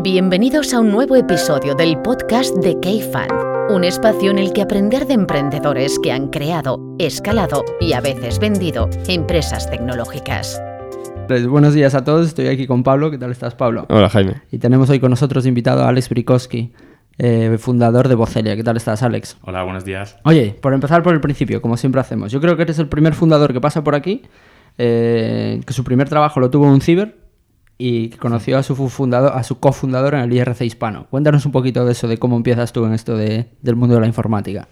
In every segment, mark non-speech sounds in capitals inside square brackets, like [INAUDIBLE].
Bienvenidos a un nuevo episodio del podcast de K-Fan, un espacio en el que aprender de emprendedores que han creado, escalado y a veces vendido empresas tecnológicas. Pues, buenos días a todos, estoy aquí con Pablo. ¿Qué tal estás, Pablo? Hola, Jaime. Y tenemos hoy con nosotros invitado a Alex Brikowski, eh, fundador de Vocelia. ¿Qué tal estás, Alex? Hola, buenos días. Oye, por empezar por el principio, como siempre hacemos. Yo creo que eres el primer fundador que pasa por aquí, eh, que su primer trabajo lo tuvo en un ciber y conoció a su fundador, a su cofundador en el IRC hispano. Cuéntanos un poquito de eso, de cómo empiezas tú en esto de, del mundo de la informática.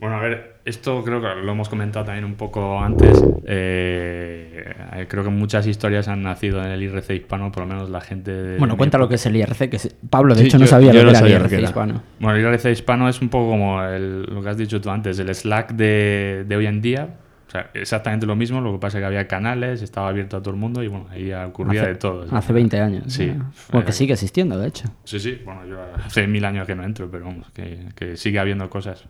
Bueno, a ver, esto creo que lo hemos comentado también un poco antes. Eh, creo que muchas historias han nacido en el IRC hispano, por lo menos la gente. De bueno, cuenta lo que es el IRC, que Pablo de Sí, hecho no sabía lo que era el IRC era. hispano. Bueno, el IRC hispano es un poco como el- lo que has dicho tú antes, el Slack de, de hoy en día. O sea, exactamente lo mismo, lo que pasa es que había canales, estaba abierto a todo el mundo y bueno, ahí ocurría Hace- de todo. Hace 20 años. Sí. ¿no? Bueno, que Eh, sigue existiendo, de hecho. Sí, sí, bueno, yo hace mil años que no entro, pero vamos, que, que sigue habiendo cosas.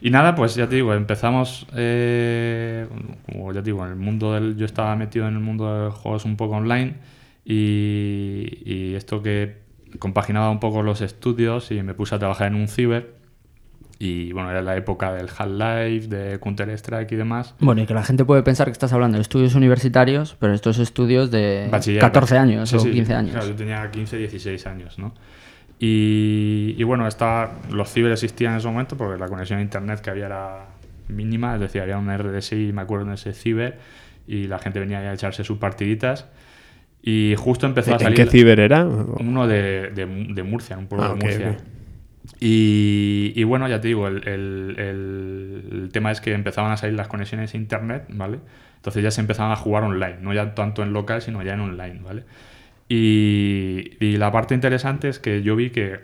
Y nada, pues ya te digo, empezamos, eh, como ya te digo, en el mundo del, yo estaba metido en el mundo de juegos un poco online y, y esto que compaginaba un poco los estudios y me puse a trabajar en un ciber y bueno, era la época del Half-Life, de Counter-Strike y demás. Bueno, y que la gente puede pensar que estás hablando de estudios universitarios, pero estos estudios de Bachiller, 14 bachiller. años Sí, o sí, 15 años. Claro, yo tenía 15, 16 años, ¿no? Y, y bueno, estaba, los ciber existían en ese momento porque la conexión a internet que había era mínima, es decir, había un RDSI, me acuerdo, en ese ciber y la gente venía a echarse sus partiditas. Y justo empezó a ¿En salir qué ciber era? uno de, de, de Murcia, un pueblo Ah, de Murcia. ok. Y, y bueno, ya te digo, el, el- el- tema es que empezaban a salir las conexiones a internet, ¿vale? Entonces ya se empezaban a jugar online, no ya tanto en local, sino ya en online, ¿vale? Y, y la parte interesante es que yo vi que,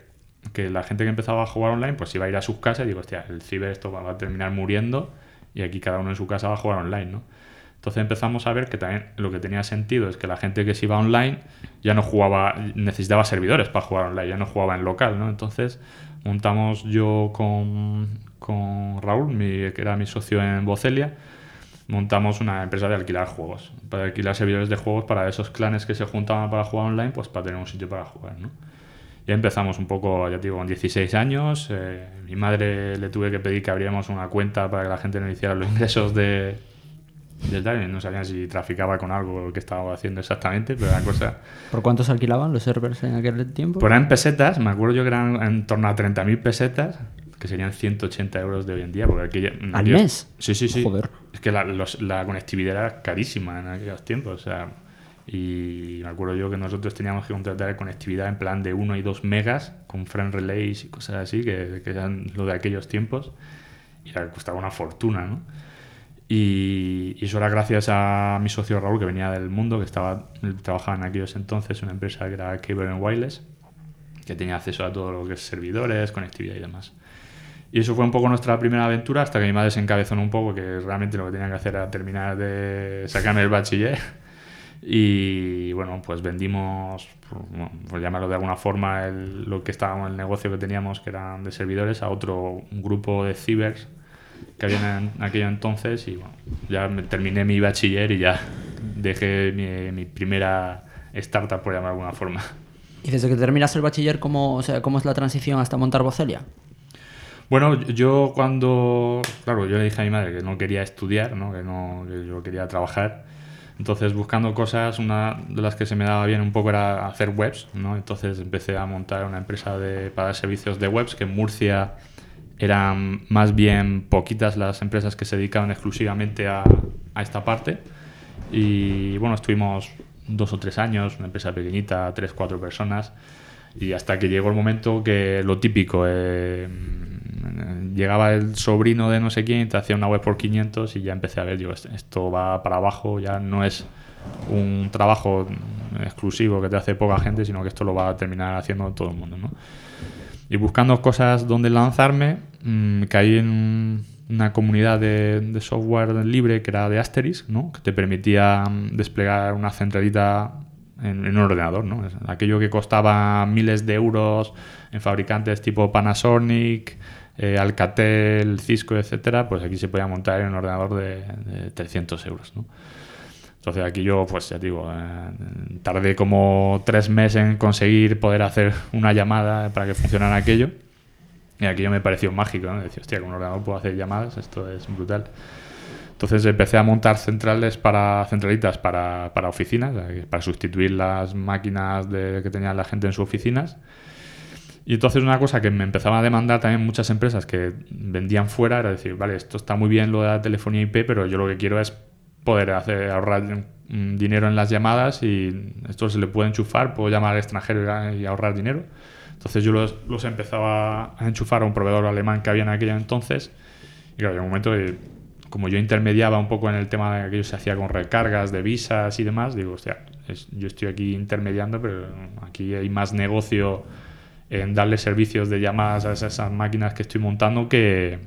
que la gente que empezaba a jugar online, pues iba a ir a sus casas y digo, hostia, el ciber esto va a terminar muriendo y aquí cada uno en su casa va a jugar online, ¿no? Entonces empezamos a ver que también lo que tenía sentido es que la gente que se iba online ya no jugaba, necesitaba servidores para jugar online, ya no jugaba en local, ¿no? Entonces montamos yo con, con Raúl, mi- que era mi socio en Vocelia, montamos una empresa de alquilar juegos, para alquilar servidores de juegos para esos clanes que se juntaban para jugar online, pues para tener un sitio para jugar, ¿no? Ya empezamos un poco, ya digo, con 16 años. eh, mi madre le tuve que pedir que abriéramos una cuenta para que la gente no hiciera los ingresos de, del No sabían si traficaba con algo que estaba haciendo exactamente, pero la cosa... ¿Por cuánto se alquilaban los servers en aquel tiempo? Pues eran pesetas, me acuerdo yo que eran en torno a 30.000 pesetas, que serían 180 euros de hoy en día. Porque en ¿Al mes? Sí, sí, sí. Joder. Es que la, los- la conectividad era carísima en aquellos tiempos. O sea, y me acuerdo yo que nosotros teníamos que contratar conectividad en plan de 1 y 2 megas con friend relays y cosas así, que, que eran lo de aquellos tiempos. Y costaba una fortuna, ¿no? Y, y eso era gracias a mi socio Raúl, que venía del mundo, que estaba trabajaba en aquellos entonces, una empresa que era Cable and Wireless, que tenía acceso a todo lo que es servidores, conectividad y demás. Y eso fue un poco nuestra primera aventura hasta que mi madre se encabezó un poco, que realmente lo que tenía que hacer era terminar de sacarme el bachiller. [LAUGHS] Y bueno, pues vendimos, bueno, por llamarlo de alguna forma, el- lo que estábamos, el negocio que teníamos, que eran de servidores, a otro grupo de cibers que había en aquello entonces. Y bueno, ya terminé mi bachiller y ya dejé mi, mi primera startup, por llamarlo de alguna forma. Y desde que terminas el bachiller, ¿cómo, o sea, ¿cómo es la transición hasta montar Vocelia? Bueno, yo cuando, claro, yo le dije a mi madre que no quería estudiar, ¿no? Que, no, que yo quería trabajar. Entonces, buscando cosas, una de las que se me daba bien un poco era hacer webs, ¿no? Entonces empecé a montar una empresa de, para servicios de webs, que en Murcia eran más bien poquitas las empresas que se dedicaban exclusivamente a, a esta parte. Y bueno, estuvimos dos o tres años, una empresa pequeñita, tres, cuatro personas. Y hasta que llegó el momento que lo típico, eh, llegaba el sobrino de no sé quién y te hacía una web por 500 y ya empecé a ver, digo, "Est- esto va para abajo, ya no es un trabajo exclusivo que te hace poca gente, sino que esto lo va a terminar haciendo todo el mundo. Y buscando cosas donde lanzarme, mm, caí en un- una comunidad de, software libre que era de Asterisk, ¿no? que te permitía mm, desplegar una centralita en, un ordenador. ¿no? Aquello que costaba miles de euros en fabricantes tipo Panasonic, eh, Alcatel, Cisco, etcétera, pues aquí se podía montar en un ordenador de, de 300 euros. ¿no? Entonces aquí yo, pues ya digo, eh, tardé como tres meses en conseguir poder hacer una llamada para que funcionara aquello. Y aquello me pareció mágico, ¿no? Decía, hostia, con un ordenador puedo hacer llamadas, esto es brutal. Entonces empecé a montar centrales para centralitas para, para oficinas, eh, para sustituir las máquinas de, que tenía la gente en sus oficinas. Y entonces una cosa que me empezaba a demandar también muchas empresas que vendían fuera era decir, vale, esto está muy bien lo de la telefonía IP, pero yo lo que quiero es poder hacer, ahorrar dinero en las llamadas y esto se le puede enchufar, puedo llamar al extranjero y ahorrar dinero. Entonces yo los, los empezaba a enchufar a un proveedor alemán que había en aquella entonces y claro, en un momento como yo intermediaba un poco en el tema de que se hacía con recargas de visas y demás, digo, hostia, yo estoy aquí intermediando, pero aquí hay más negocio en darle servicios de llamadas a esas máquinas que estoy montando que,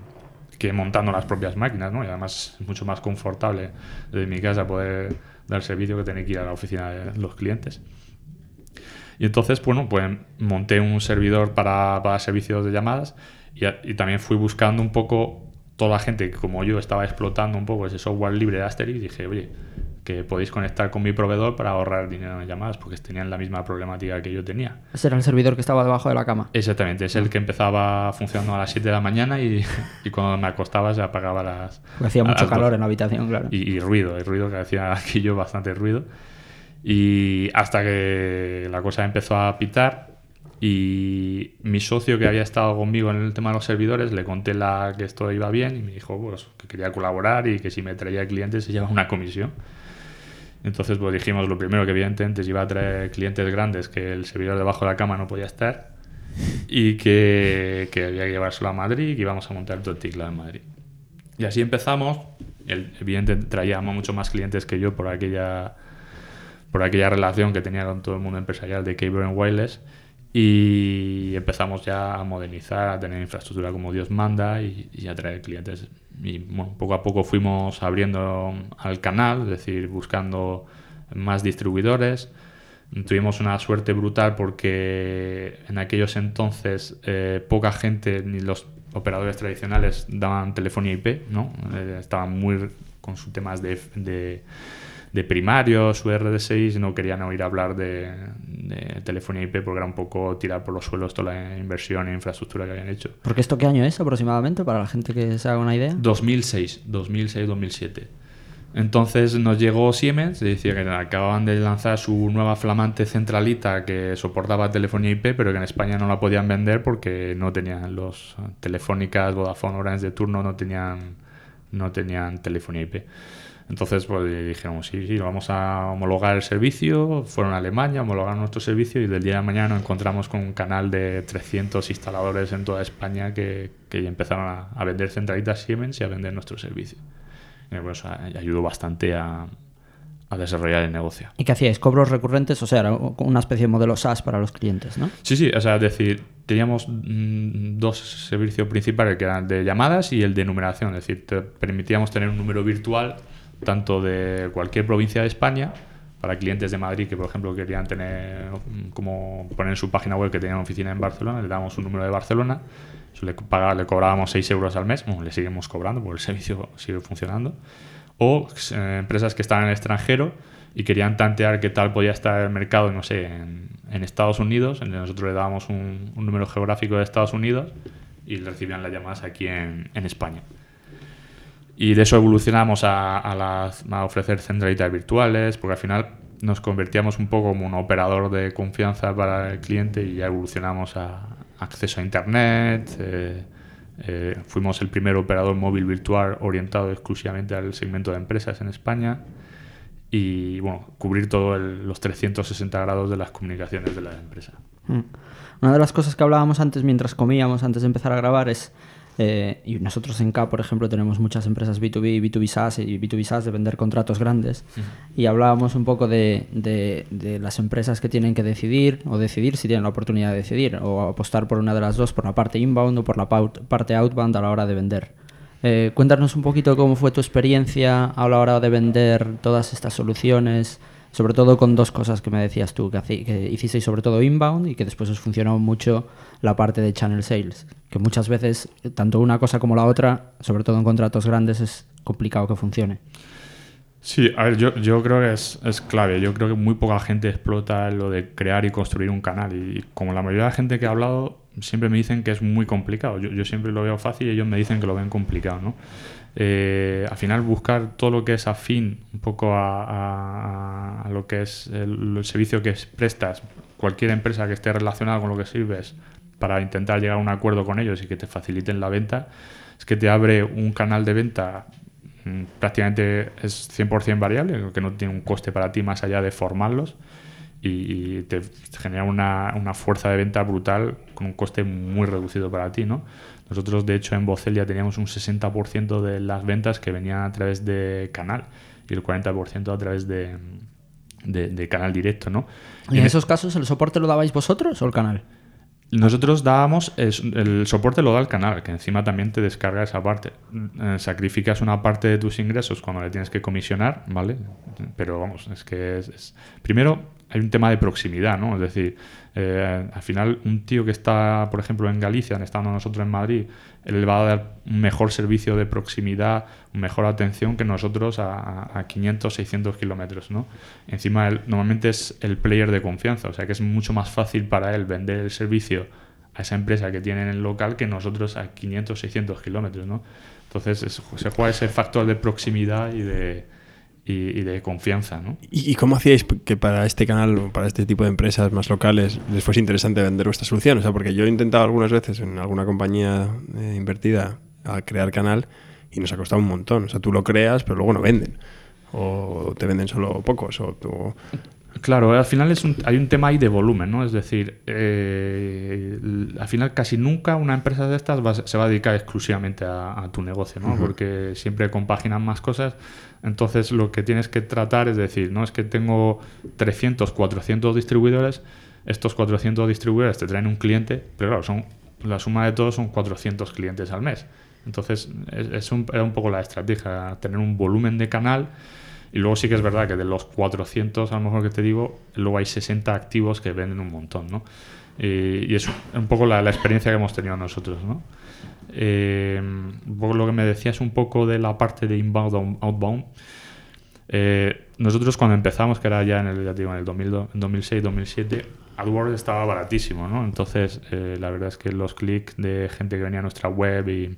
que montando las propias máquinas, ¿no? Y además es mucho más confortable desde mi casa poder dar servicio que tener que ir a la oficina de los clientes. Y entonces, bueno, pues monté un servidor para, para servicios de llamadas y, y, también fui buscando un poco toda la gente que como yo estaba explotando un poco ese software libre de Asterix y dije, oye, que podéis conectar con mi proveedor para ahorrar dinero en llamadas, porque tenían la misma problemática que yo tenía. Ese era el servidor que estaba debajo de la cama. Exactamente, es el que empezaba funcionando a las 7 de la mañana y, [LAUGHS] y cuando me acostaba se apagaba las... Porque hacía mucho calor en la habitación, claro. Y, y, ruido, el ruido que hacía [LAUGHS] aquí yo bastante ruido. Y hasta que la cosa empezó a pitar y mi socio que había estado conmigo en el tema de los servidores le conté la, que esto iba bien y me dijo pues, que quería colaborar y que si me traía clientes se llevaba una comisión. Entonces, pues dijimos lo primero que evidentemente iba a traer clientes grandes que el servidor debajo de la cama no podía estar y que, que había que llevárselo a Madrid y que íbamos a montar todo el teclado en Madrid. Y así empezamos. El, evidentemente traíamos mucho más clientes que yo por aquella, por aquella relación que tenía con todo el mundo empresarial de Cable and Wireless y empezamos ya a modernizar, a tener infraestructura como Dios manda y, y a traer clientes y bueno, poco a poco fuimos abriendo al canal, es decir, buscando más distribuidores. Tuvimos una suerte brutal porque en aquellos entonces eh, poca gente, ni los operadores tradicionales, daban telefonía IP, ¿no? Eh, estaban muy con sus temas de, de de primarios, URD6, no querían oír hablar de, de, telefonía IP porque era un poco tirar por los suelos toda la inversión e infraestructura que habían hecho. ¿Porque esto qué año es aproximadamente para la gente que se haga una idea? 2006, 2006-2007. Entonces nos llegó Siemens, decía que acababan de lanzar su nueva flamante centralita que soportaba telefonía IP, pero que en España no la podían vender porque no tenían los telefónicas, Vodafone, Orange de turno, no tenían, no tenían telefonía IP. Entonces, pues dijimos, sí, sí, vamos a homologar el servicio. Fueron a Alemania, homologaron nuestro servicio y del día de mañana nos encontramos con un canal de 300 instaladores en toda España que, que empezaron a, a, vender centralitas Siemens y a vender nuestro servicio. Y pues, ayudó bastante a, a desarrollar el negocio. ¿Y qué hacíais? ¿Cobros recurrentes? O sea, era una especie de modelo SaaS para los clientes, ¿no? Sí, sí, o sea, es decir, teníamos mmm, dos servicios principales que eran de llamadas y el de numeración, es decir, te permitíamos tener un número virtual tanto de cualquier provincia de España, para clientes de Madrid que, por ejemplo, querían tener, como poner en su página web que tenían oficina en Barcelona, le dábamos un número de Barcelona, eso le, pagaba, le cobrábamos 6 euros al mes, le seguimos cobrando porque el [LAUGHS] servicio sigue funcionando, o eh, empresas que estaban en el extranjero y querían tantear qué tal podía estar el mercado, no sé, en, Estados Unidos, nosotros le dábamos un, número geográfico de Estados Unidos y recibían las llamadas aquí en España. Y de eso evolucionamos a, a, las, a ofrecer centralitas virtuales, porque al final nos convertíamos un poco como un operador de confianza para el cliente y ya evolucionamos a acceso a Internet. Eh, eh, fuimos el primer operador móvil virtual orientado exclusivamente al segmento de empresas en España y bueno, cubrir todos los 360 grados de las comunicaciones de la empresa. Mm. Una de las cosas que hablábamos antes mientras comíamos, antes de empezar a grabar, es eh, y nosotros en K, por ejemplo, tenemos muchas empresas B2B, B2B SaaS y B2B SaaS de vender contratos grandes. Uh -huh. Y hablábamos un poco de, de, de, las empresas que tienen que decidir o decidir si tienen la oportunidad de decidir o apostar por una de las dos, por la parte inbound o por la parte outbound a la hora de vender. Eh, cuéntanos un poquito cómo fue tu experiencia a la hora de vender todas estas soluciones, sobre todo con dos cosas que me decías tú, que, que hicisteis sobre todo inbound y que después os funcionó mucho la parte de channel sales, que muchas veces tanto una cosa como la otra, sobre todo en contratos grandes, es complicado que funcione. Sí, a ver, yo, yo creo que es, es, clave. Yo creo que muy poca gente explota lo de crear y construir un canal. Y como la mayoría de la gente que ha hablado, siempre me dicen que es muy complicado. Yo, yo siempre lo veo fácil y ellos me dicen que lo ven complicado, ¿no? Eh, al final buscar todo lo que es afín un poco a, a, lo que es el, el, servicio que prestas, cualquier empresa que esté relacionada con lo que sirves, para intentar llegar a un acuerdo con ellos y que te faciliten la venta, es que te abre un canal de venta mm, prácticamente es 100% variable, que no tiene un coste para ti más allá de formarlos y, te genera una, una, fuerza de venta brutal con un coste muy reducido para ti, ¿no? Nosotros, de hecho, en Bocelia teníamos un 60% de las ventas que venían a través de canal y el 40% a través de, de, de, canal directo, ¿no? ¿Y en, en esos casos el soporte lo dabais vosotros o el canal? Nosotros dábamos, el soporte lo da el canal, que encima también te descarga esa parte. Eh, sacrificas una parte de tus ingresos cuando le tienes que comisionar, ¿vale? Pero vamos, es que es, es... primero hay un tema de proximidad, ¿no? Es decir, eh, al final un tío que está, por ejemplo, en Galicia, estando nosotros en Madrid, él va a dar un mejor servicio de proximidad, mejor atención que nosotros a, a 500, 600 kilómetros, ¿no? Encima, él, normalmente es el player de confianza, o sea que es mucho más fácil para él vender el servicio a esa empresa que tiene en el local que nosotros a 500, 600 kilómetros, ¿no? Entonces es, se juega ese factor de proximidad y de, y, y, de confianza. ¿no? ¿Y, cómo hacíais que para este canal, para este tipo de empresas más locales, les fuese interesante vender vuestra solución? O sea, porque yo he intentado algunas veces en alguna compañía eh, invertida a crear canal y nos ha costado un montón. O sea, tú lo creas, pero luego no venden. O te venden solo pocos. O, o... Claro, al final es un, hay un tema ahí de volumen, ¿no? Es decir, eh, al final casi nunca una empresa de estas va, se va a dedicar exclusivamente a, a tu negocio, ¿no? Uh -huh. Porque siempre compaginan más cosas. Entonces lo que tienes que tratar es decir, no es que tengo 300, 400 distribuidores, estos 400 distribuidores te traen un cliente, pero claro, son, la suma de todos son 400 clientes al mes. Entonces es, es un, era un poco la estrategia, tener un volumen de canal y luego sí que es verdad que de los 400, a lo mejor que te digo, luego hay 60 activos que venden un montón, ¿no? Y, es un poco la, experiencia que hemos tenido nosotros, ¿no? Eh, lo que me decías un poco de la parte de inbound, outbound. Eh, nosotros cuando empezamos, que era ya en el, ya digo, en el 2006, 2007, AdWords estaba baratísimo, ¿no? Entonces, eh, la verdad es que los clics de gente que venía a nuestra web y,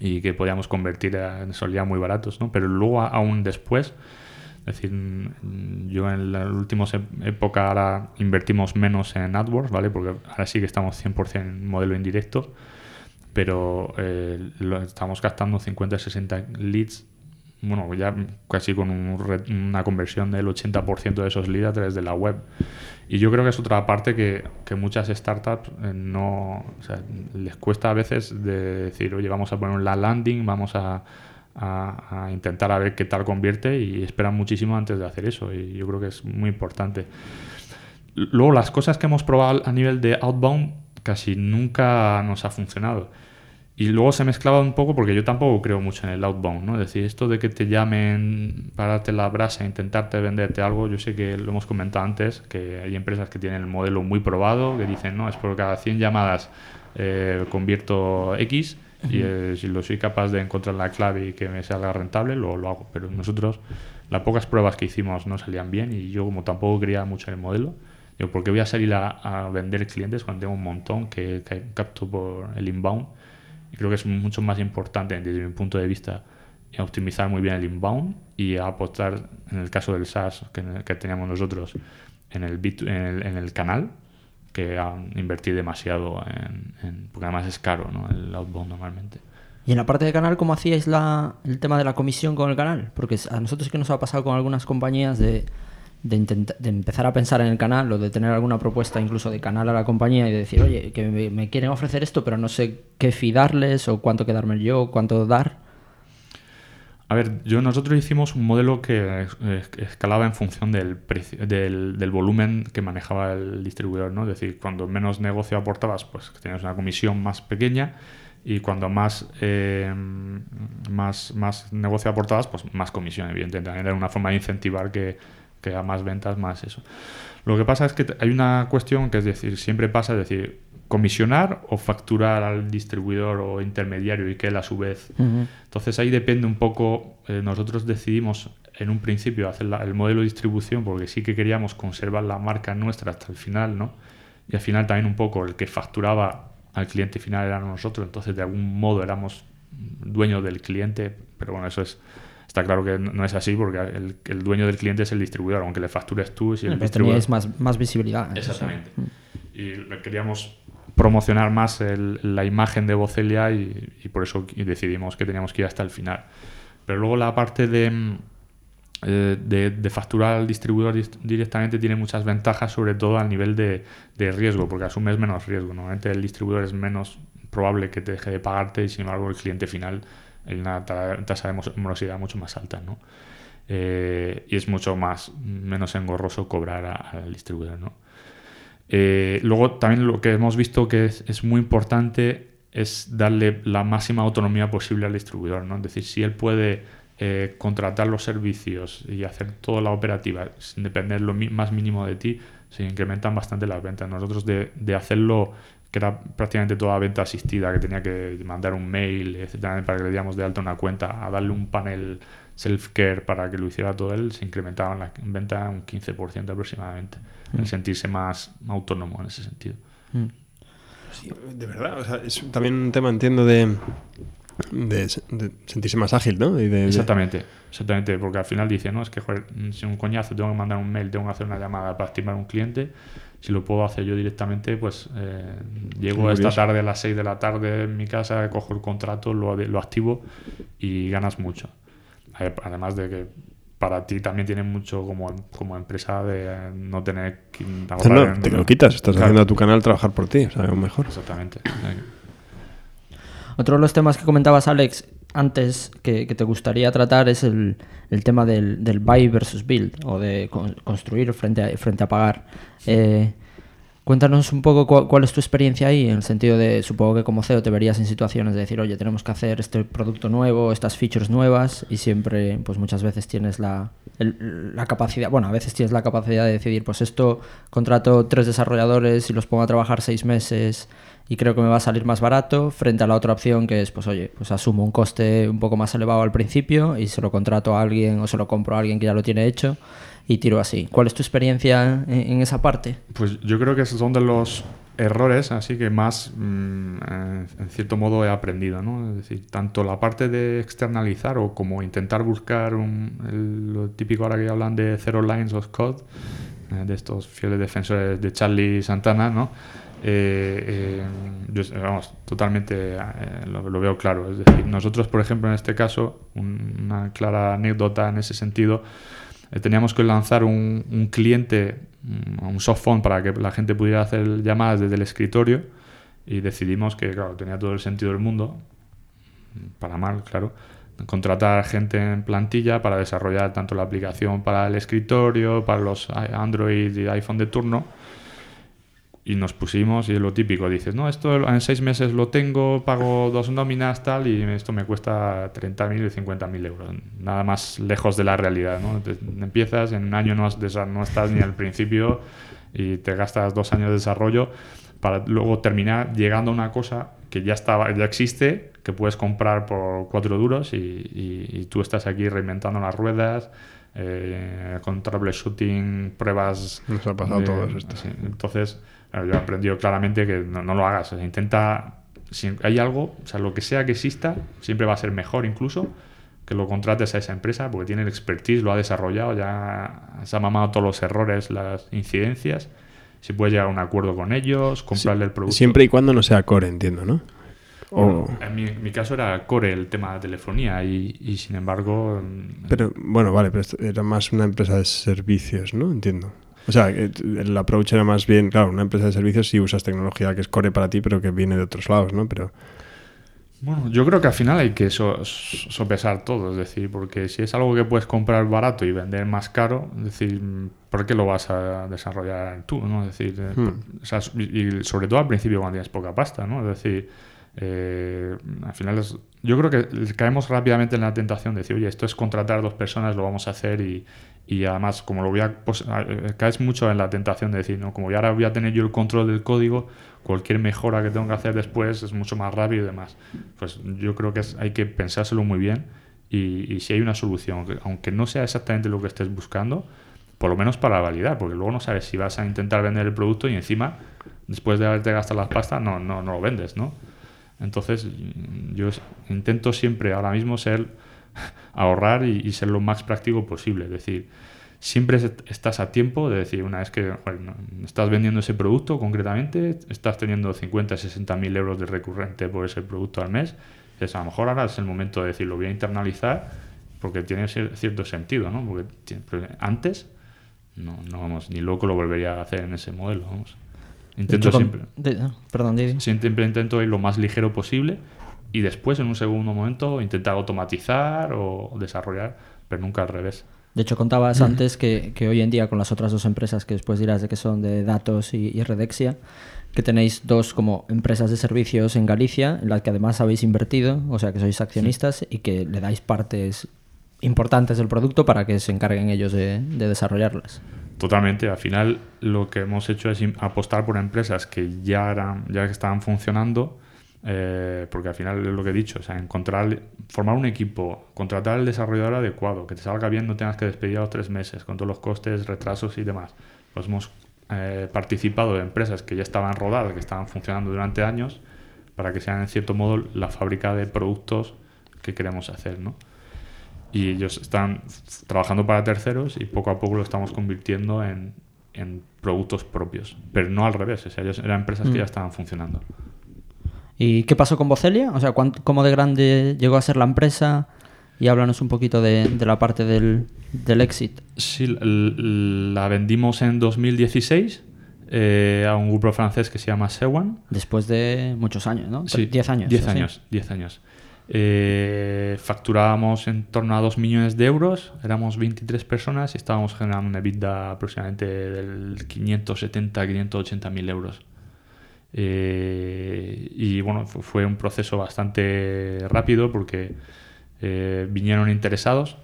y que podíamos convertir a, solían muy baratos, ¿no? Pero luego, aún después, es decir, yo en la última época ahora invertimos menos en AdWords, ¿vale? Porque ahora sí que estamos 100% en modelo indirecto, pero eh, lo, estamos gastando 50-60 leads, bueno, ya casi con un, una conversión del 80% de esos leads a través de la web. Y yo creo que es otra parte que, que muchas startups eh, no, o sea, les cuesta a veces de decir, oye, vamos a poner la landing, vamos a, a, a, intentar a ver qué tal convierte y esperan muchísimo antes de hacer eso. Y yo creo que es muy importante. Luego, las cosas que hemos probado a nivel de outbound casi nunca nos ha funcionado. Y luego se mezclaba un poco porque yo tampoco creo mucho en el outbound, ¿no? Es decir, esto de que te llamen para darte la brasa, intentarte venderte algo, yo sé que lo hemos comentado antes, que hay empresas que tienen el modelo muy probado, que dicen, no, es por cada 100 llamadas eh, convierto X y eh, si lo soy capaz de encontrar la clave y que me salga rentable, lo, lo hago. Pero nosotros, las pocas pruebas que hicimos no salían bien y yo como tampoco creía mucho en el modelo, yo, ¿por qué voy a salir a, a, vender clientes cuando tengo un montón que, que capto por el inbound? Y creo que es mucho más importante desde mi punto de vista optimizar muy bien el inbound y apostar, en el caso del SaaS que, que teníamos nosotros, en el, bit, en el, en el canal, que invertir demasiado en, porque además es caro ¿no? el outbound normalmente. Y en la parte de canal, ¿cómo hacíais la, el tema de la comisión con el canal? Porque a nosotros sí que nos ha pasado con algunas compañías de, de, de, empezar a pensar en el canal o de tener alguna propuesta incluso de canal a la compañía y de decir, oye, que me, me quieren ofrecer esto, pero no sé qué fidarles o cuánto quedarme yo, cuánto dar. A ver, yo nosotros hicimos un modelo que escalaba en función del, del, volumen que manejaba el distribuidor, ¿no? Es decir, cuando menos negocio aportabas, pues tenías una comisión más pequeña y cuando más, eh, más, más negocio aportabas, pues más comisión, evidentemente. Era una forma de incentivar que, que a más ventas, más eso. Lo que pasa es que hay una cuestión que es decir, siempre pasa, es decir, comisionar o facturar al distribuidor o intermediario y que él a su vez. Uh -huh. Entonces ahí depende un poco, eh, nosotros decidimos en un principio hacer el modelo de distribución porque sí que queríamos conservar la marca nuestra hasta el final, ¿no? Y al final también un poco el que facturaba al cliente final era nosotros, entonces de algún modo éramos dueños del cliente, pero bueno, eso es está claro que no es así porque el, dueño del cliente es el distribuidor, aunque le factures tú. Si el distribuidor... más, más visibilidad. Exactamente. Y queríamos promocionar más la imagen de Bocelia y, por eso decidimos que teníamos que ir hasta el final. Pero luego la parte de, eh, de, facturar al distribuidor directamente tiene muchas ventajas, sobre todo a nivel de, riesgo, porque asumes menos riesgo. Normalmente el distribuidor es menos probable que te deje de pagarte y sin embargo el cliente final hay una tasa de morosidad mucho más alta. ¿no? Eh, y es mucho más menos engorroso cobrar al distribuidor. ¿no? Eh, luego también lo que hemos visto que es, muy importante es darle la máxima autonomía posible al distribuidor, ¿no? Es decir, si él puede eh, contratar los servicios y hacer toda la operativa sin depender lo más mínimo de ti, se incrementan bastante las ventas. Nosotros de, hacerlo, que era prácticamente toda venta asistida, que tenía que mandar un mail, etcétera, para que le diéramos de alta una cuenta, a darle un panel self-care para que lo hiciera todo él, se incrementaban las ventas un 15% aproximadamente el sentirse más autónomo en ese sentido. Mm. de verdad, o sea, es también un tema, entiendo, de, de, sentirse más ágil, ¿no? exactamente, exactamente, porque al final dice, no, es que joder, si un coñazo tengo que mandar un mail, tengo que hacer una llamada para estimar un cliente, si lo puedo hacer yo directamente, pues eh, llego esta tarde a las 6 de la tarde en mi casa, cojo el contrato, lo, lo activo y ganas mucho. Además de que para ti también tiene mucho como, como empresa de no tener que no, te lo quitas, estás haciendo a tu canal trabajar por ti, o sea, mejor. Exactamente. Otro de los temas que comentabas, Alex, antes que, te gustaría tratar es el, el tema del, del, buy versus build o de construir frente a, frente a pagar. Eh, Cuéntanos un poco cuál, es tu experiencia ahí, en el sentido de, supongo que como CEO te verías en situaciones de decir, oye, tenemos que hacer este producto nuevo, estas features nuevas, y siempre, pues muchas veces tienes la, la capacidad, bueno, a veces tienes la capacidad de decidir, pues esto contrato tres desarrolladores y los pongo a trabajar seis meses y creo que me va a salir más barato, frente a la otra opción que es, pues oye, pues asumo un coste un poco más elevado al principio y se lo contrato a alguien o se lo compro a alguien que ya lo tiene hecho y tiro así. ¿Cuál es tu experiencia en, esa parte? Pues yo creo que son de los errores, así que más, mm, eh, en cierto modo, he aprendido, ¿no? Es decir, tanto la parte de externalizar o como intentar buscar un, lo típico ahora que hablan de zero lines of code, eh, de estos fieles defensores de Charlie Santana, ¿no? Eh, yo, vamos, totalmente lo, lo, veo claro. Es decir, nosotros, por ejemplo, en este caso, una clara anécdota en ese sentido, eh, teníamos que lanzar un, cliente, mm, un softphone para que la gente pudiera hacer llamadas desde el escritorio y decidimos que, claro, tenía todo el sentido del mundo, para mal, claro, contratar gente en plantilla para desarrollar tanto la aplicación para el escritorio, para los Android y iPhone de turno y nos pusimos y es lo típico, dices, no, esto en seis meses lo tengo, pago dos nóminas, tal, y esto me cuesta 30.000 y 50.000 euros. Nada más lejos de la realidad, ¿no? empiezas, en un año no, no estás ni al principio y te gastas dos años de desarrollo para luego terminar llegando a una cosa que ya, estaba, ya existe, que puedes comprar por cuatro duros y, tú estás aquí reinventando las ruedas, eh, con troubleshooting, pruebas... Nos ha pasado todo esto. entonces yo he aprendido claramente que no, lo hagas. intenta, si hay algo, o sea, lo que sea que exista, siempre va a ser mejor incluso que lo contrates a esa empresa porque tiene el expertise, lo ha desarrollado, ya se ha mamado todos los errores, las incidencias. Si puedes llegar a un acuerdo con ellos, comprarle el producto. Siempre y cuando no sea core, entiendo, ¿no? en mi, caso era core el tema de telefonía y, y, sin embargo... Pero bueno, vale, pero era más una empresa de servicios, ¿no? Entiendo. O sea, el approach era más bien, claro, una empresa de servicios sí usas tecnología que es core para ti, pero que viene de otros lados, ¿no? Pero... Bueno, yo creo que al final hay que sopesar todo, es decir, porque si es algo que puedes comprar barato y vender más caro, es decir, ¿por qué lo vas a desarrollar tú? ¿no? Es decir, eh, hmm. y sobre todo al principio cuando tienes poca pasta, ¿no? Es decir, eh, al final yo creo que caemos rápidamente en la tentación de decir, oye, esto es contratar a dos personas, lo vamos a hacer y, y además como lo voy a pues, eh, caes mucho en la tentación de decir, no, como ya ahora voy a tener yo el control del código, cualquier mejora que tengo que hacer después es mucho más rápido y demás. Pues yo creo que hay que pensárselo muy bien y, y si hay una solución, que- aunque no sea exactamente lo que estés buscando, por lo menos para validar, porque luego no sabes si vas a intentar vender el producto y encima, después de haberte gastado las pastas, no, no, no lo vendes, ¿no? Entonces, yo intento siempre ahora mismo ser, ahorrar y, y ser lo más práctico posible. Es decir, siempre es- estás a tiempo de decir, una vez que joder, estás vendiendo ese producto concretamente, estás teniendo 50, 60 mil euros de recurrente por ese producto al mes, dices, a lo mejor ahora es el momento de decir, lo voy a internalizar porque tiene cier- cierto sentido, ¿no? Porque antes, no, no vamos, ni loco lo volvería a hacer en ese modelo, vamos. Intento hecho, siempre, de- perdón, siempre intento ir lo más ligero posible y después, en un segundo momento, intentar automatizar o desarrollar, pero nunca al revés. De hecho, contabas antes que, que hoy en día con las otras dos empresas, que después dirás de que son de datos y, y Redexia, que tenéis dos como empresas de servicios en Galicia, en las que además habéis invertido, o sea que sois accionistas y que le dais partes importantes del producto para que se encarguen ellos de, de desarrollarlas. Totalmente. Al final lo que hemos hecho es apostar por empresas que ya eran, ya que estaban funcionando, eh, porque al final es lo que he dicho, o sea, encontrar, formar un equipo, contratar al desarrollador adecuado, que te salga bien, no tengas que despedir a los tres meses, con todos los costes, retrasos y demás. Pues hemos eh, participado de empresas que ya estaban rodadas, que estaban funcionando durante años, para que sean en cierto modo la fábrica de productos que queremos hacer, ¿no? y ellos están trabajando para terceros y poco a poco lo estamos convirtiendo en, en productos propios, pero no al revés, o sea, ellos eran empresas que ya estaban funcionando. ¿Y qué pasó con Vocelia? O sea, ¿cuán- ¿cómo de grande llegó a ser la empresa? Y háblanos un poquito de, de la parte del, del exit. Sí, la vendimos en 2016 eh, a un grupo francés que se llama Sewan. Después de muchos años, ¿no? Sí, 10 años. 10 así. años, 10 años. Eh, facturábamos en torno a 2 millones de euros, éramos 23 personas y estábamos generando una EBITDA aproximadamente del 570, 580 mil euros. Eh, y bueno, fu- fue un proceso bastante rápido porque eh, vinieron interesados.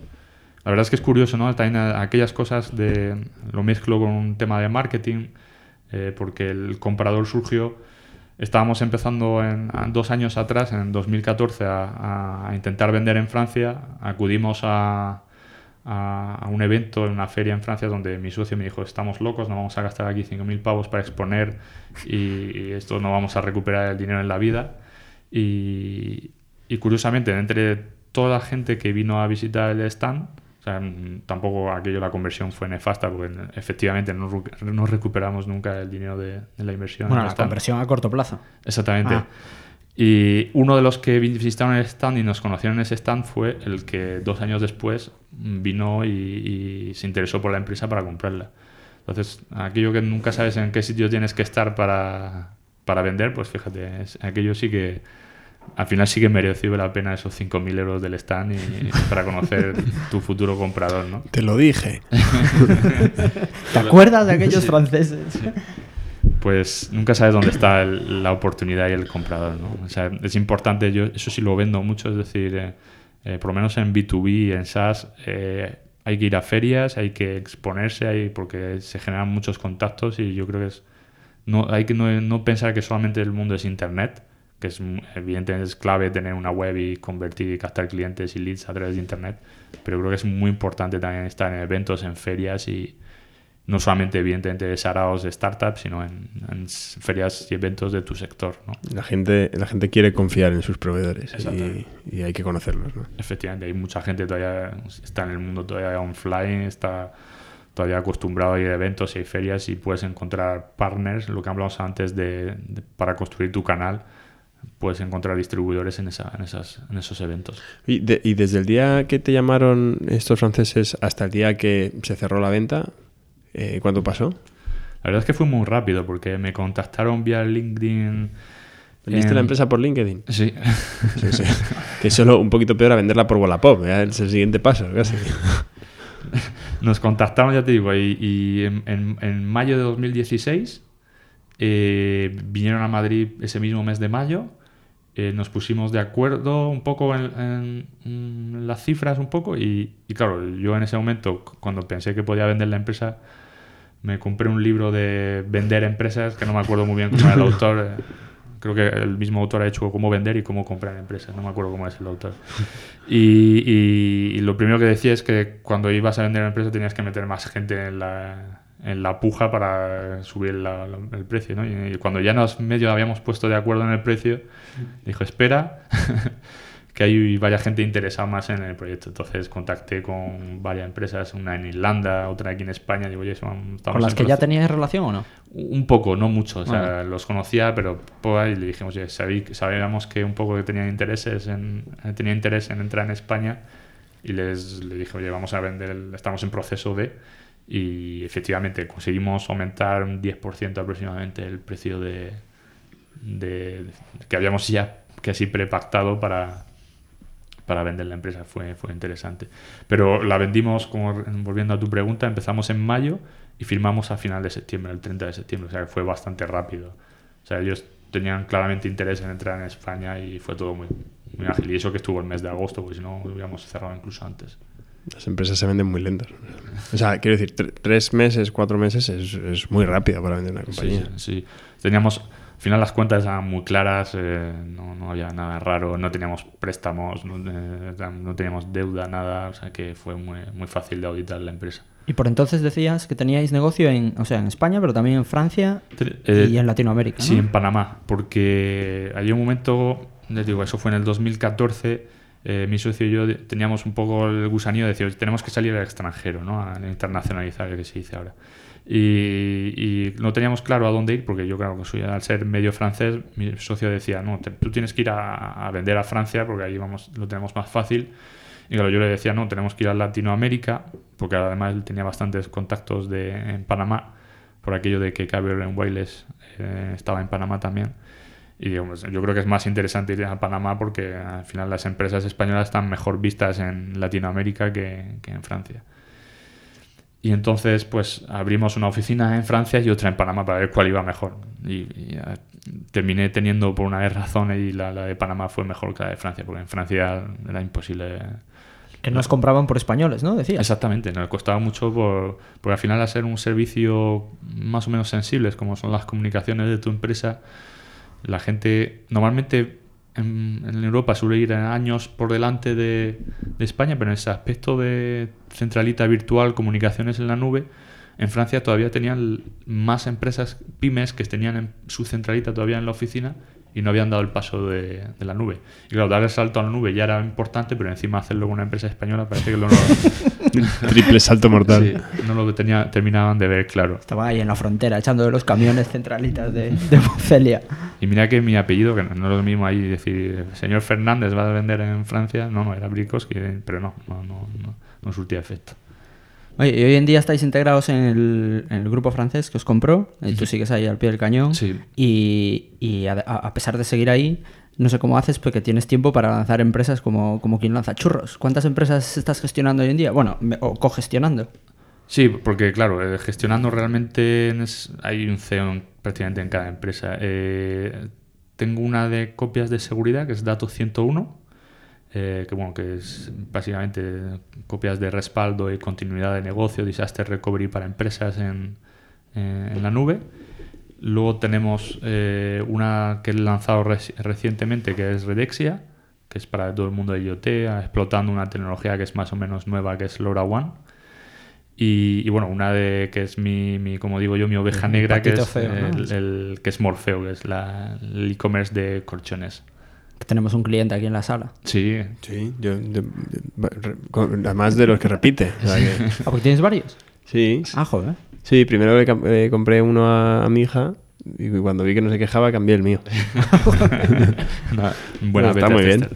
La verdad es que es curioso, ¿no? También aquellas cosas de lo mezclo con un tema de marketing, eh, porque el comprador surgió. Estábamos empezando en, dos años atrás, en 2014, a, a intentar vender en Francia. Acudimos a, a, a un evento, en una feria en Francia, donde mi socio me dijo, estamos locos, no vamos a gastar aquí 5.000 pavos para exponer y, y esto no vamos a recuperar el dinero en la vida. Y, y curiosamente, entre toda la gente que vino a visitar el stand, o sea, tampoco aquello la conversión fue nefasta, porque efectivamente no, recuperamos nunca el dinero de, de la inversión. Bueno, la stand. conversión a corto plazo. Exactamente. Ah. Y uno de los que vi- visitaron el stand y nos conocieron en ese stand fue el que dos años después vino y, y se interesó por la empresa para comprarla. Entonces, aquello que nunca sabes en qué sitio tienes que estar para, para vender, pues fíjate, es- aquello sí que al final sí que mereció la pena esos 5.000 euros del stand y, para conocer [LAUGHS] tu futuro comprador, ¿no? Te lo dije. [LAUGHS] ¿Te acuerdas de aquellos franceses? Pues nunca sabes dónde está el- la oportunidad y el comprador, ¿no? O sea, es importante, yo eso sí lo vendo mucho, es decir, eh, eh, por lo menos en B2B, en SaaS, eh, hay que ir a ferias, hay que exponerse, hay, porque se generan muchos contactos y yo creo que es, no, hay que no, no pensar que solamente el mundo es Internet, que es evidentemente es clave tener una web y convertir y captar clientes y leads a través de Internet, pero creo que es muy importante también estar en eventos, en ferias y no solamente evidentemente de saraos de startups, sino en, ferias y eventos de tu sector, ¿no? La gente, la gente quiere confiar en sus proveedores y, y hay que conocerlos. ¿no? Efectivamente, hay mucha gente todavía está en el mundo todavía offline, está todavía acostumbrado a ir a eventos y hay ferias y puedes encontrar partners, lo que hablamos antes de, de- para construir tu canal, puedes encontrar distribuidores en, esa, en, esas, en esos eventos. Y, de- y desde el día que te llamaron estos franceses hasta el día que se cerró la venta, eh, ¿cuánto pasó? La verdad es que fue muy rápido porque me contactaron vía LinkedIn. ¿Vendiste en- la empresa por LinkedIn? Sí. Sí, sí. que solo un poquito peor a venderla por Wallapop. Es el siguiente paso, casi. Nos contactaron, ya te digo, y, y en, en- en mayo de 2016 eh, vinieron a Madrid ese mismo mes de mayo. eh, nos pusimos de acuerdo un poco en, las cifras, un poco, y, y claro, yo en ese momento, cuando pensé que podía vender la empresa, me compré un libro de vender empresas, que no me acuerdo muy bien cómo era el autor. eh, creo que el mismo autor ha hecho cómo vender y cómo comprar empresas, no me acuerdo cómo es el autor. Y, y, lo primero que decía es que cuando ibas a vender una empresa tenías que meter más gente en la, en la puja para subir el precio. ¿no? Y, cuando ya nos medio habíamos puesto de acuerdo en el precio, dijo, espera, [LAUGHS] que hay varias gente interesada más en el proyecto. Entonces contacté con varias empresas, una en Irlanda, otra aquí en España. Digo, Oye, ¿Con las que ya tenías relación o no? Un poco, no mucho. O sea, los conocía, pero pues, ahí le dijimos, oye, sabíamos que un poco que tenían intereses en, tenía interés en entrar en España y les, les dije, oye, vamos a vender, estamos en proceso de... Y efectivamente conseguimos aumentar un 10% aproximadamente el precio de, de, que habíamos ya casi prepactado para, para vender la empresa. Fue, fue interesante. Pero la vendimos, como volviendo a tu pregunta, empezamos en mayo y firmamos a final de septiembre, el 30 de septiembre. O sea, que fue bastante rápido. O sea, ellos tenían claramente interés en entrar en España y fue todo muy, muy ágil. Y eso que estuvo el mes de agosto, porque si no, hubiéramos cerrado incluso antes. Las empresas se venden muy lentas. O sea, quiero decir, tres meses, cuatro meses es, es, muy rápido para vender una compañía. Sí, sí. Teníamos al final las cuentas eran muy claras, eh, no, no, había nada raro, no teníamos préstamos, no, eh, no, teníamos deuda, nada, o sea que fue muy, muy fácil de auditar la empresa. Y por entonces decías que teníais negocio en, o sea, en España, pero también en Francia eh, y en Latinoamérica. Sí, en Panamá, porque hay un momento, les digo, eso fue en el 2014, mi socio y yo teníamos un poco el gusanillo de decir, tenemos que salir al extranjero, ¿no? a internacionalizar, que se dice ahora. Y, no teníamos claro a dónde ir, porque yo, claro, soy, al ser medio francés, mi socio decía, no, tú tienes que ir a, vender a Francia porque ahí vamos, lo tenemos más fácil. Y claro, yo le decía, no, tenemos que ir a Latinoamérica, porque además él tenía bastantes contactos de, en Panamá, por aquello de que Cabernet Wales eh, estaba en Panamá también. Y pues, yo creo que es más interesante ir a Panamá porque al final las empresas españolas están mejor vistas en Latinoamérica que en Francia. Y entonces, pues abrimos una oficina en Francia y otra en Panamá para ver cuál iba mejor. Y, terminé teniendo por una vez razón y la, de Panamá fue mejor que la de Francia, porque en Francia era imposible. Que nos compraban por españoles, ¿no? Decía. Exactamente, nos costaba mucho por, porque al final, al ser un servicio más o menos sensibles, como son las comunicaciones de tu empresa, la gente normalmente en, Europa suele ir años por delante de, España, pero en ese aspecto de centralita virtual, comunicaciones en la nube, en Francia todavía tenían más empresas pymes que tenían su centralita todavía en la oficina y no habían dado el paso de, la nube. Y claro, dar el salto a la nube ya era importante, pero encima hacerlo con una empresa española parece que lo no... [LAUGHS] Triple salto mortal. no lo tenía, terminaban de ver claro. Estaba ahí en la frontera, echando de los camiones centralitas de, de Y mira que mi apellido, que no, es lo mismo ahí decir, señor Fernández va a vender en Francia, no, no, era Bricos, pero no, no, no, no, no surtía efecto. Oye, y hoy en día estáis integrados en el, grupo francés que os compró, y tú sigues ahí al pie del cañón. Sí. Y, a, pesar de seguir ahí, no sé cómo haces porque tienes tiempo para lanzar empresas como, como quien lanza churros. ¿Cuántas empresas estás gestionando hoy en día? Bueno, o cogestionando. Sí, porque claro, eh, gestionando realmente hay un CEO prácticamente en cada empresa. Eh, tengo una de copias de seguridad que es Dato 101 eh, que, bueno, que es básicamente copias de respaldo y continuidad de negocio, disaster recovery para empresas en, eh, en la nube. Luego tenemos eh, una que he lanzado recientemente, que es Redexia, que es para todo el mundo de IoT, explotando una tecnología que es más o menos nueva, que es LoRaWAN. Y, y, bueno, una de que es mi, mi, como digo yo, mi oveja negra, que es, el, que es Morfeo, que es el e-commerce de colchones tenemos un cliente aquí en la sala. Sí. Sí, yo, además de los que repite. [LAUGHS] ¿Ah, porque tienes varios? Sí. Ah, joder. Sí, primero le, compré uno a, mi hija y cuando vi que no se quejaba cambié el mío. [LAUGHS] buena está muy bien.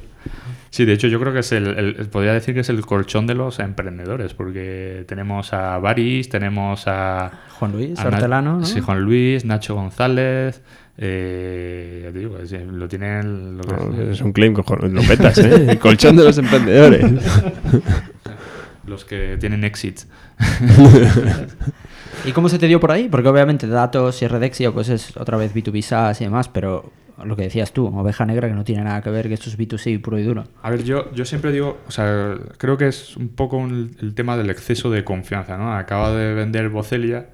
Sí, de hecho yo creo que es el, podría decir que es el colchón de los emprendedores, porque tenemos a Baris, tenemos a... Juan Luis, Hortelano, ¿no? Sí, Juan Luis, Nacho González, eh, ya te digo, lo tienen. Lo es un claim, cojones. Lo petas, ¿eh? [LAUGHS] El colchón de los emprendedores. [LAUGHS] los que tienen exit. [LAUGHS] ¿Y cómo se te dio por ahí? Porque obviamente datos y Redexio pues es otra vez B2B SaaS y demás, pero lo que decías tú, oveja negra que no tiene nada que ver, que esto es B2C puro y duro. A ver, yo, yo siempre digo, o sea, creo que es un poco el, tema del exceso de confianza, ¿no? Acaba de vender Bocelia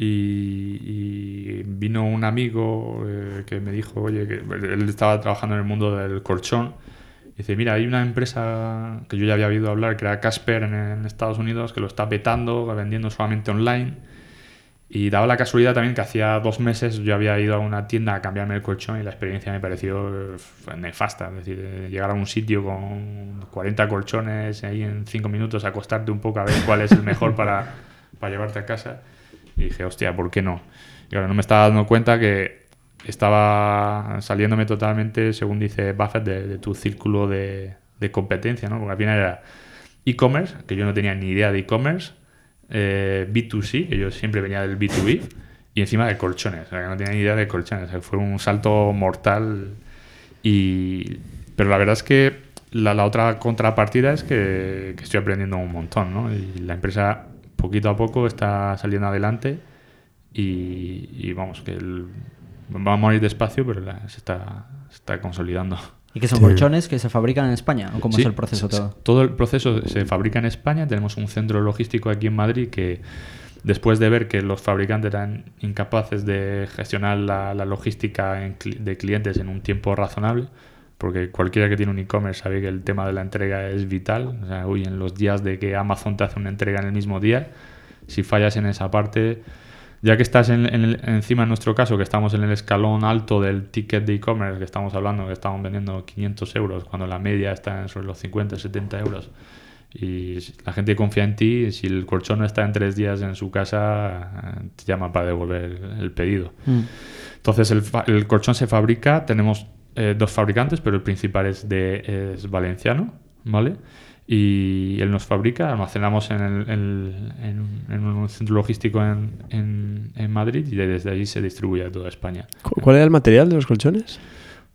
Y, y vino un amigo eh, que me dijo, oye, que él estaba trabajando en el mundo del colchón. Y dice, mira, hay una empresa que yo ya había oído hablar, que era Casper en, en Estados Unidos, que lo está petando, vendiendo solamente online. Y daba la casualidad también que hacía dos meses yo había ido a una tienda a cambiarme el colchón y la experiencia me pareció eh, nefasta. Es decir, eh, llegar a un sitio con 40 colchones ahí en 5 minutos, acostarte un poco a ver cuál es el mejor para, para llevarte a casa. Y dije, hostia, ¿por qué no? Y ahora no me estaba dando cuenta que estaba saliéndome totalmente, según dice Buffett, de, tu círculo de, competencia, ¿no? Porque al final era e-commerce, que yo no tenía ni idea de e-commerce, eh, B2C, que yo siempre venía del B2B, y encima de colchones, o sea, que no tenía ni idea de colchones. O sea, fue un salto mortal. Y... Pero la verdad es que la, la otra contrapartida es que, que estoy aprendiendo un montón, ¿no? Y la empresa poquito a poco está saliendo adelante y, y vamos, que el, va a morir despacio, pero la- se, está, se está consolidando. ¿Y que son Sí. colchones que se fabrican en España? ¿O cómo Sí, es el proceso todo? Todo el proceso se fabrica en España. Tenemos un centro logístico aquí en Madrid que, después de ver que los fabricantes eran incapaces de gestionar la, la logística en de clientes en un tiempo razonable, porque cualquiera que tiene un e-commerce sabe que el tema de la entrega es vital. O sea, hoy en los días de que Amazon te hace una entrega en el mismo día, si fallas en esa parte, ya que estás en, en el- encima en nuestro caso, que estamos en el escalón alto del ticket de e-commerce, que estamos hablando, que estamos vendiendo 500 euros, cuando la media está en sobre los 50, 70 euros, y la gente confía en ti, si el colchón no está en tres días en su casa, te llama para devolver el pedido. Mm. Entonces el, el colchón se fabrica, tenemos eh, dos fabricantes, pero el principal es de es valenciano, ¿vale? Y él nos fabrica, almacenamos en, el- en un- en un centro logístico en, en- en Madrid y desde allí se distribuye a toda España. ¿Cu- ¿Cuál era el material de los colchones?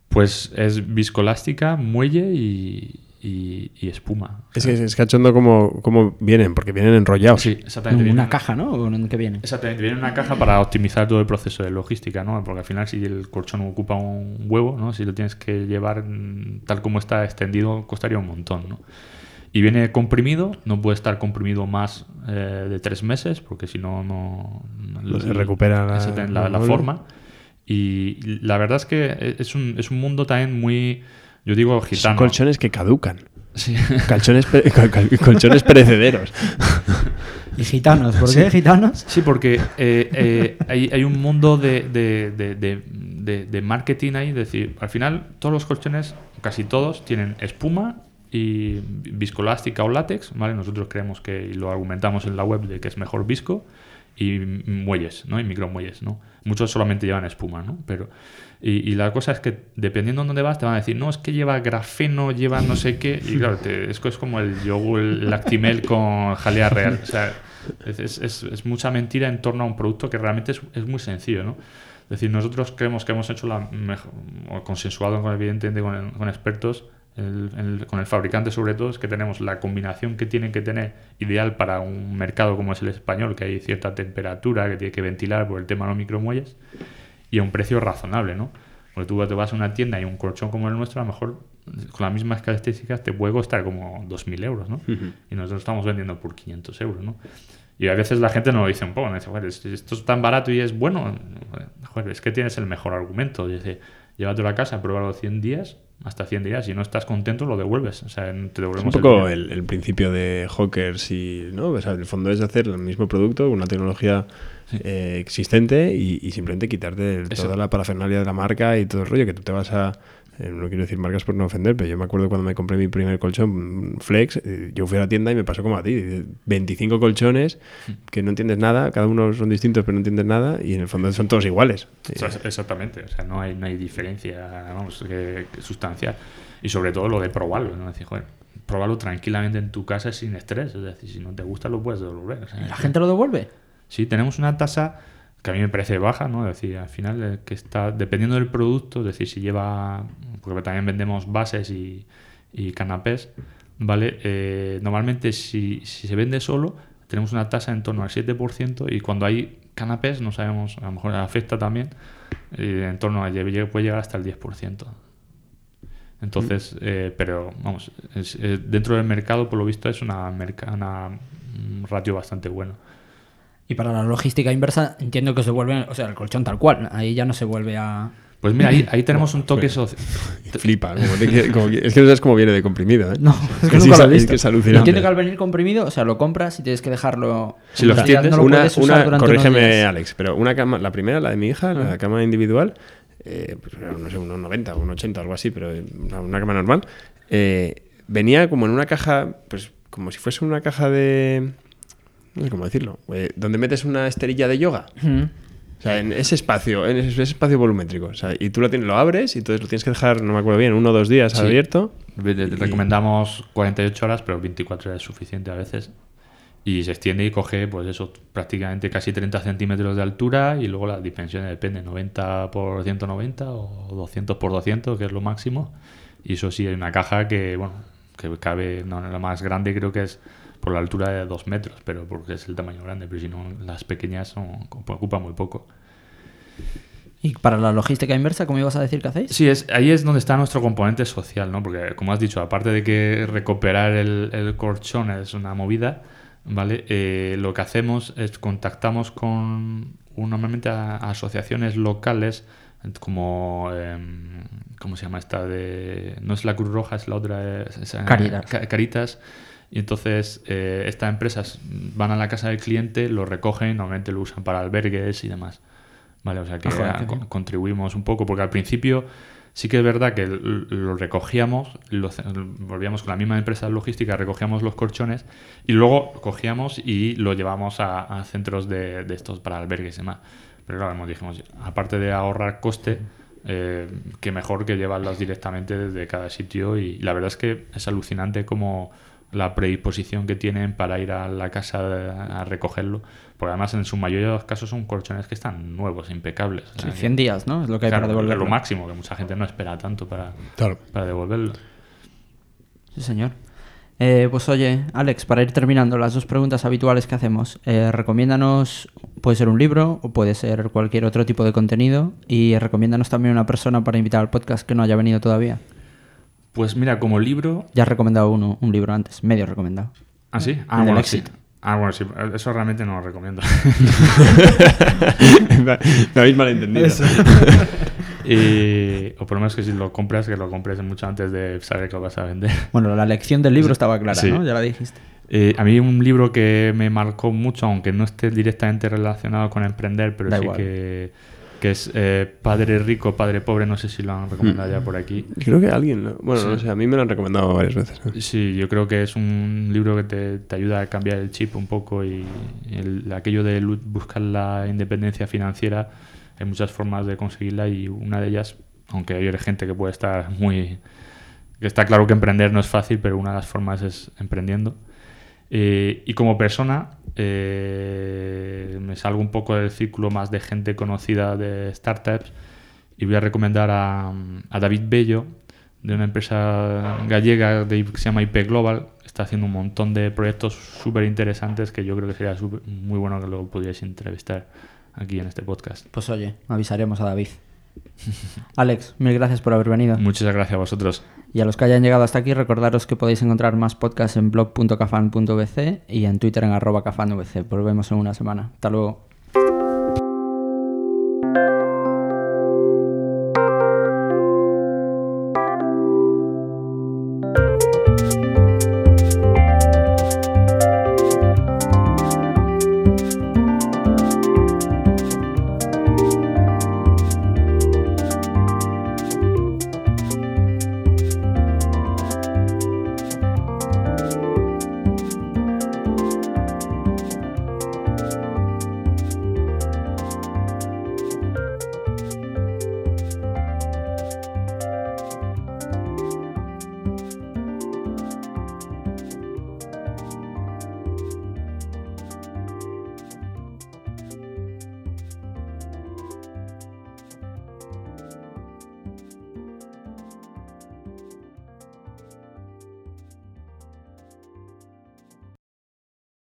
Pues es viscolástica, muelle y, y- y espuma. O Es sea, que es cachondo como, como vienen, porque vienen enrollados. sí, exactamente. En una caja, ¿no? ¿O en qué viene? Exactamente, viene en una caja para optimizar todo el proceso de logística, ¿no? Porque al final si el colchón ocupa un huevo, ¿no? Si lo tienes que llevar mm, tal como está extendido, costaría un montón, ¿no? Y viene comprimido, no puede estar comprimido más eh, de tres meses, porque si no, no... Se recupera la- la, la la- forma. Y la verdad es que es un, es un mundo también muy, yo digo, Son gitano. colchones que caducan. Sí. Colchones, pe- col- col- colchones perecederos. [LAUGHS] ¿Y gitanos? ¿Por qué gitanos? Sí, porque eh, eh, hay, hay un mundo de, de- de- de- de- de marketing ahí. Es decir, al final todos los colchones, casi todos, tienen espuma y viscolástica o látex. ¿vale? Nosotros creemos que, y lo argumentamos en la web, de que es mejor visco y muelles, ¿no? Y micromuelles, ¿no? Muchos solamente llevan espuma, ¿no? Pero, y, y la cosa es que dependiendo de dónde vas, te van a decir, no, es que lleva grafeno, lleva no sé qué. Y claro, te- es, es como el yogur, el lactimel con jalea real. O sea, es, es- es- mucha mentira en torno a un producto que realmente es muy sencillo, ¿no? Es decir, nosotros creemos que hemos hecho la mejor, o consensuado con, evidentemente con, con expertos, el- el- con el fabricante sobre todo, es que tenemos la combinación que tienen que tener ideal para un mercado como es el español, que hay cierta temperatura que tiene que ventilar por el tema de los micromuelles, y a un precio razonable, ¿no? Porque tú te vas a una tienda y un colchón como el nuestro, a lo mejor con las mismas características te puede costar como 2.000 euros, ¿no? Y nosotros estamos vendiendo por 500 euros, ¿no? Y a veces la gente nos lo dice un poco, ¿no? dice, "Joder, esto es tan barato y es bueno, joder, es que tienes el mejor argumento. Dice, llévatelo a casa, pruébalo 100 días, hasta 100 días, si no estás contento lo devuelves, o sea, te Es un devolvemos poco el, el principio de Hawkers y, ¿no? O sea, el fondo es hacer el mismo producto, una tecnología Sí. eh, existente y, y simplemente quitarte el- toda la parafernalia de la marca y todo el rollo que tú te vas a... eh, no quiero decir marcas por no ofender, pero yo me acuerdo cuando me compré mi primer colchón Flex, eh, yo fui a la tienda y me pasó como a ti, eh, 25 colchones que no entiendes nada, cada uno son distintos pero no entiendes nada y en el fondo son todos iguales. Exactamente, o sea, no hay, no hay diferencia vamos, que, que sustancial. Y sobre todo lo de probarlo, ¿no? Es decir, joder, probarlo tranquilamente en tu casa sin estrés, es decir, si no te gusta lo puedes devolver. o sea, ¿La gente lo devuelve? Sí, tenemos una tasa que a mí me parece baja, ¿no? Es decir, al final eh, que está, dependiendo del producto, es decir, si lleva, porque también vendemos bases y, y canapés, ¿vale? Eh, normalmente si, si se vende solo, tenemos una tasa en torno al 7% y cuando hay canapés, no sabemos, a lo mejor afecta también, eh, en torno a, puede llegar hasta el 10%. Entonces, eh, pero vamos, es- dentro del mercado, por lo visto, es una, merca- una un ratio bastante bueno. Y para la logística inversa, entiendo que se vuelve, o sea, el colchón tal cual, ahí ya no se vuelve a... Pues mira, ahí, ahí tenemos un toque social. [LAUGHS] Flipa. como te quiere- como que- es que no sabes cómo viene de comprimido, ¿eh? No, es que sí, nunca lo es- que es alucinante. Entiendo que al venir comprimido, o sea, lo compras y tienes que dejarlo... Si lo unos extiendes, no lo una, puedes usar una- unos corrígeme, días. Alex, pero una cama, la primera, la de mi hija, la cama individual, eh, pues era, no sé, unos 90 o un 80, algo así, pero una, una cama normal, eh, venía como en una caja, pues como si fuese una caja de. No sé cómo decirlo, eh, donde metes una esterilla de yoga. Ujú. O sea, en ese espacio, en ese, espacio volumétrico. O sea, y tú lo, tienes, lo abres y entonces lo tienes que dejar, no me acuerdo bien, uno o dos días Sí. abierto. Te- te Recomendamos 48 horas, pero 24 horas es suficiente a veces. Y se extiende y coge, pues eso, prácticamente casi 30 centímetros de altura y luego las dimensiones depende, 90 por 190 o 200 por 200, que es lo máximo. Y eso sí, hay una caja que, bueno, que cabe, no, la más grande creo que es por la altura de 2 metros, pero porque es el tamaño grande, pero si no, las pequeñas son, ocupan muy poco. Y para la logística inversa, ¿cómo ibas a decir que hacéis? Sí, es, ahí es donde está nuestro componente social, ¿no? Porque, como has dicho, aparte de que recuperar el, el colchón es una movida, ¿vale? Eh, lo que hacemos es contactamos con normalmente a, a asociaciones locales como em, ¿cómo se llama esta? de no es la Cruz Roja, es la otra es- es, eh, Caritas. Ca- Caritas. Y entonces eh, estas empresas van a la casa del cliente, lo recogen, normalmente lo usan para albergues y demás. Vale, o sea que Ah, co- contribuimos un poco, porque al principio sí que es verdad que lo recogíamos, lo volvíamos con la misma empresa logística, recogíamos los colchones y luego cogíamos y lo llevamos a, a centros de, de estos para albergues y demás. Pero claro, como dijimos, aparte de ahorrar coste, eh, que mejor que llevarlos directamente desde cada sitio y la verdad es que es alucinante como la predisposición que tienen para ir a la casa a recogerlo, porque además en su mayoría de los casos son colchones que están nuevos, impecables. Sí, sea que- 100 días, ¿no? Es lo que hay Claro, para devolverlo. lo máximo, que mucha gente no espera tanto para, Claro. para devolverlo. Sí, señor. Eh, pues oye, Alex, para ir terminando, las dos preguntas habituales que hacemos. Eh, recomiéndanos, puede ser un libro o puede ser cualquier otro tipo de contenido. Y recomiéndanos también una persona para invitar al podcast que no haya venido todavía. Pues mira, como libro... Ya has recomendado uno, un libro antes, medio recomendado. ¿Ah, sí? Ah, bueno, sí. Ah, bueno, sí. Eso realmente no lo recomiendo. Me [LAUGHS] [LAUGHS] habéis malentendido. [LAUGHS] Y- o por lo menos que si lo compras, que lo compres mucho antes de saber que lo vas a vender. Bueno, la lección del libro estaba clara, Sí. ¿no? Ya la dijiste. Eh, a mí un libro que me marcó mucho, aunque no esté directamente relacionado con emprender, pero Da sí igual. que, que es eh, Padre Rico, Padre Pobre, no sé si lo han recomendado ya por aquí. Creo que alguien, ¿no? bueno, Sí. no sé, a mí me lo han recomendado varias veces. Sí, yo creo que es un libro que te, te ayuda a cambiar el chip un poco y el- aquello de buscar la independencia financiera, hay muchas formas de conseguirla y una de ellas, aunque hay gente que puede estar muy... que está claro que emprender no es fácil, pero una de las formas es emprendiendo. Eh, y como persona, eh, me salgo un poco del círculo más de gente conocida de startups y voy a recomendar a, David Bello, de una empresa gallega de, que se llama IP Global. Está haciendo un montón de proyectos súper interesantes que yo creo que sería muy bueno que lo pudierais entrevistar aquí en este podcast. Pues oye, avisaremos a David. [LAUGHS] Alex, mil gracias por haber venido. Muchas gracias a vosotros. Y a los que hayan llegado hasta aquí, recordaros que podéis encontrar más podcasts en blog.cafan.vc y en Twitter en arroba cafanvc. Volvemos en una semana. Hasta luego.